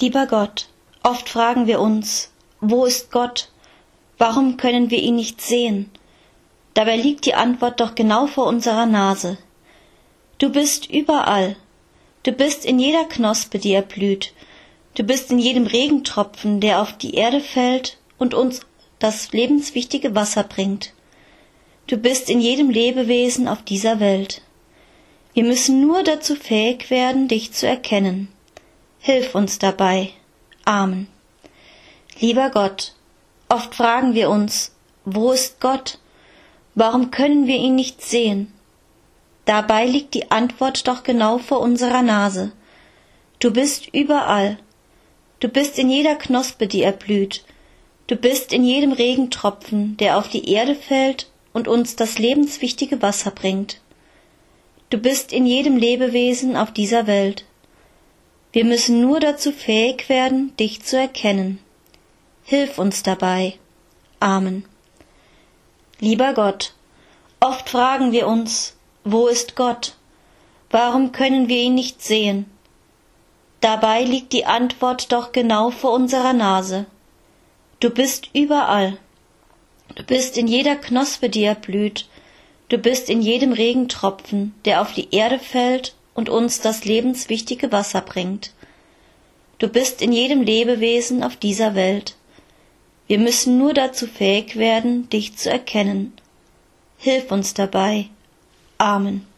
Lieber Gott, oft fragen wir uns, wo ist Gott? Warum können wir ihn nicht sehen? Dabei liegt die Antwort doch genau vor unserer Nase. Du bist überall. Du bist in jeder Knospe, die erblüht. Du bist in jedem Regentropfen, der auf die Erde fällt und uns das lebenswichtige Wasser bringt. Du bist in jedem Lebewesen auf dieser Welt. Wir müssen nur dazu fähig werden, dich zu erkennen. Hilf uns dabei. Amen. Lieber Gott, oft fragen wir uns, wo ist Gott? Warum können wir ihn nicht sehen? Dabei liegt die Antwort doch genau vor unserer Nase. Du bist überall. Du bist in jeder Knospe, die erblüht. Du bist in jedem Regentropfen, der auf die Erde fällt und uns das lebenswichtige Wasser bringt. Du bist in jedem Lebewesen auf dieser Welt. Wir müssen nur dazu fähig werden, dich zu erkennen. Hilf uns dabei. Amen. Lieber Gott, oft fragen wir uns, wo ist Gott? Warum können wir ihn nicht sehen? Dabei liegt die Antwort doch genau vor unserer Nase. Du bist überall. Du bist in jeder Knospe, die erblüht. Du bist in jedem Regentropfen, der auf die Erde fällt und uns das lebenswichtige Wasser bringt. Du bist in jedem Lebewesen auf dieser Welt. Wir müssen nur dazu fähig werden, dich zu erkennen. Hilf uns dabei. Amen.